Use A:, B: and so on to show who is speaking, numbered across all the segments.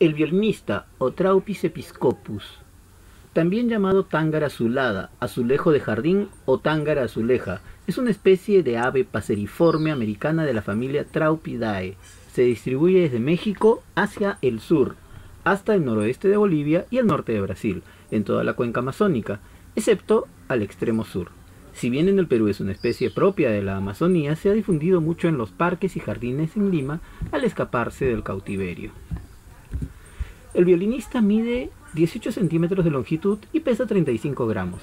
A: El violinista Otraupis episcopus, también llamado tángara azulada, azulejo de jardín o tángara azuleja, es una especie de ave paseriforme americana de la familia Traupidae. Se distribuye desde México hacia el sur, hasta el noroeste de Bolivia y el norte de Brasil, en toda la cuenca amazónica, excepto al extremo sur. Si bien en el Perú es una especie propia de la Amazonía, se ha difundido mucho en los parques y jardines en Lima al escaparse del cautiverio. El violinista mide 18 centímetros de longitud y pesa 35 gramos.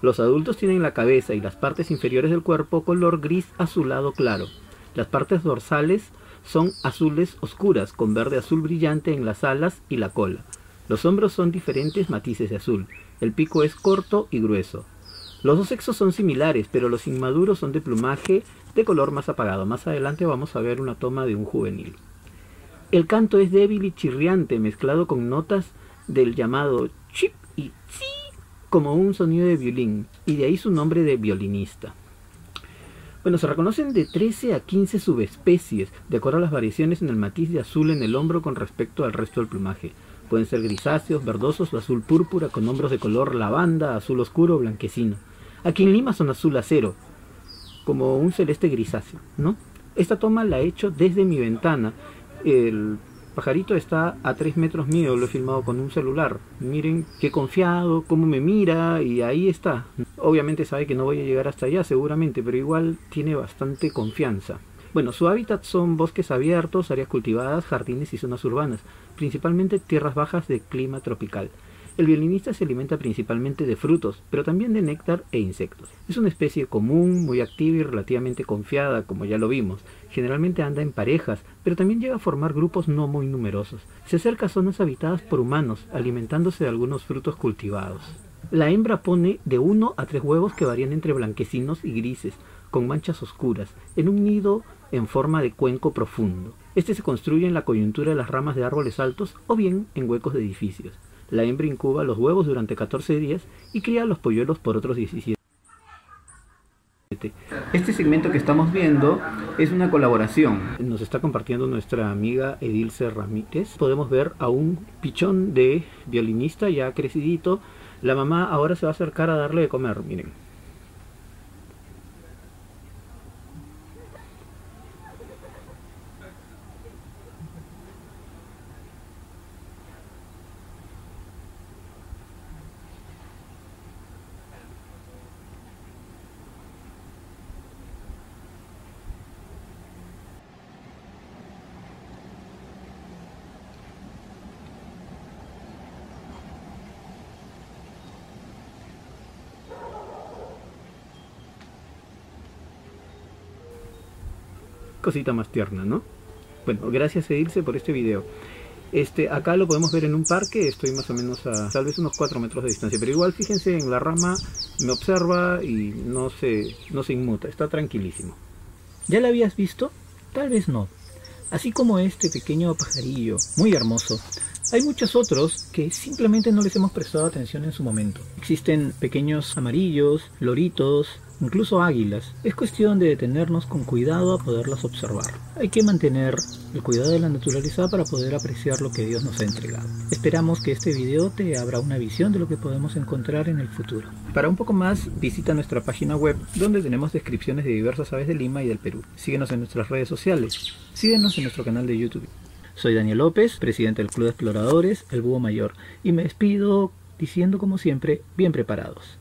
A: Los adultos tienen la cabeza y las partes inferiores del cuerpo color gris azulado claro. Las partes dorsales son azules oscuras con verde azul brillante en las alas y la cola. Los hombros son diferentes matices de azul. El pico es corto y grueso. Los dos sexos son similares, pero los inmaduros son de plumaje de color más apagado. Más adelante vamos a ver una toma de un juvenil. El canto es débil y chirriante, mezclado con notas del llamado chip y chi, como un sonido de violín, y de ahí su nombre de violinista. Bueno, se reconocen de 13 a 15 subespecies, de acuerdo a las variaciones en el matiz de azul en el hombro con respecto al resto del plumaje. Pueden ser grisáceos, verdosos o azul púrpura con hombros de color lavanda, azul oscuro o blanquecino. Aquí en Lima son azul acero, como un celeste grisáceo, ¿no? Esta toma la he hecho desde mi ventana el pajarito está a 3 metros mío, lo he filmado con un celular. Miren qué confiado, cómo me mira y ahí está. Obviamente sabe que no voy a llegar hasta allá seguramente, pero igual tiene bastante confianza. Bueno, su hábitat son bosques abiertos, áreas cultivadas, jardines y zonas urbanas, principalmente tierras bajas de clima tropical. El violinista se alimenta principalmente de frutos, pero también de néctar e insectos. Es una especie común, muy activa y relativamente confiada, como ya lo vimos. Generalmente anda en parejas, pero también llega a formar grupos no muy numerosos. Se acerca a zonas habitadas por humanos, alimentándose de algunos frutos cultivados. La hembra pone de uno a tres huevos que varían entre blanquecinos y grises, con manchas oscuras, en un nido en forma de cuenco profundo. Este se construye en la coyuntura de las ramas de árboles altos o bien en huecos de edificios. La hembra incuba los huevos durante 14 días y cría los polluelos por otros 17. Este segmento que estamos viendo es una colaboración. Nos está compartiendo nuestra amiga Edilce Ramírez. Podemos ver a un pichón de violinista ya crecidito. La mamá ahora se va a acercar a darle de comer, miren. Cosita más tierna, ¿no? Bueno, gracias Edilce por este video. Este, acá lo podemos ver en un parque, estoy más o menos a tal vez unos 4 metros de distancia, pero igual fíjense en la rama, me observa y no se, no se inmuta, está tranquilísimo.
B: ¿Ya la habías visto? Tal vez no. Así como este pequeño pajarillo, muy hermoso, hay muchos otros que simplemente no les hemos prestado atención en su momento. Existen pequeños amarillos, loritos, incluso águilas. Es cuestión de detenernos con cuidado a poderlas observar. Hay que mantener el cuidado de la naturaleza para poder apreciar lo que Dios nos ha entregado. Esperamos que este video te abra una visión de lo que podemos encontrar en el futuro. Para un poco más, visita nuestra página web donde tenemos descripciones de diversas aves de Lima y del Perú. Síguenos en nuestras redes sociales. Síguenos en nuestro canal de YouTube. Soy Daniel López, presidente del Club de Exploradores, el Búho Mayor, y me despido diciendo como siempre, bien preparados.